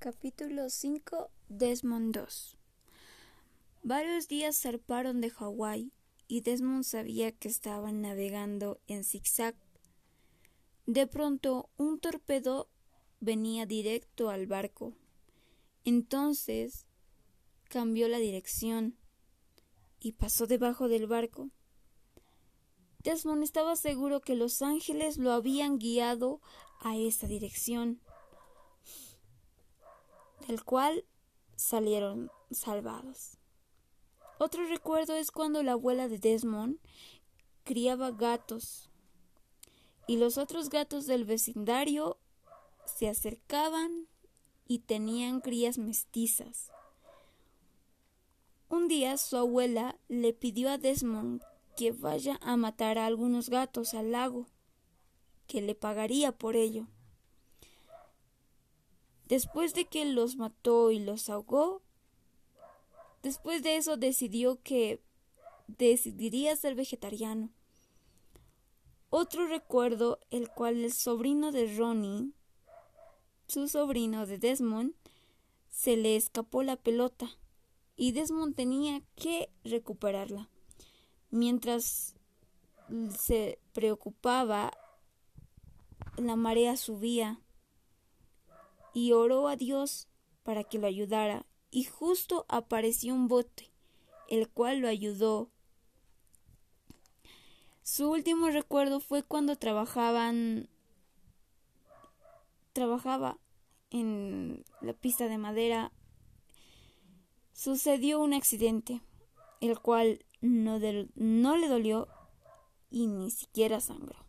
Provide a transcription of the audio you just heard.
Capítulo 5 Desmond 2 Varios días zarparon de Hawái y Desmond sabía que estaban navegando en zigzag. De pronto un torpedo venía directo al barco. Entonces cambió la dirección y pasó debajo del barco. Desmond estaba seguro que los ángeles lo habían guiado a esa dirección del cual salieron salvados. Otro recuerdo es cuando la abuela de Desmond criaba gatos y los otros gatos del vecindario se acercaban y tenían crías mestizas. Un día su abuela le pidió a Desmond que vaya a matar a algunos gatos al lago, que le pagaría por ello. Después de que los mató y los ahogó, después de eso decidió que decidiría ser vegetariano. Otro recuerdo, el cual el sobrino de Ronnie, su sobrino de Desmond, se le escapó la pelota y Desmond tenía que recuperarla. Mientras se preocupaba, la marea subía y oró a Dios para que lo ayudara, y justo apareció un bote, el cual lo ayudó. Su último recuerdo fue cuando trabajaban trabajaba en la pista de madera sucedió un accidente, el cual no, no le dolió y ni siquiera sangró.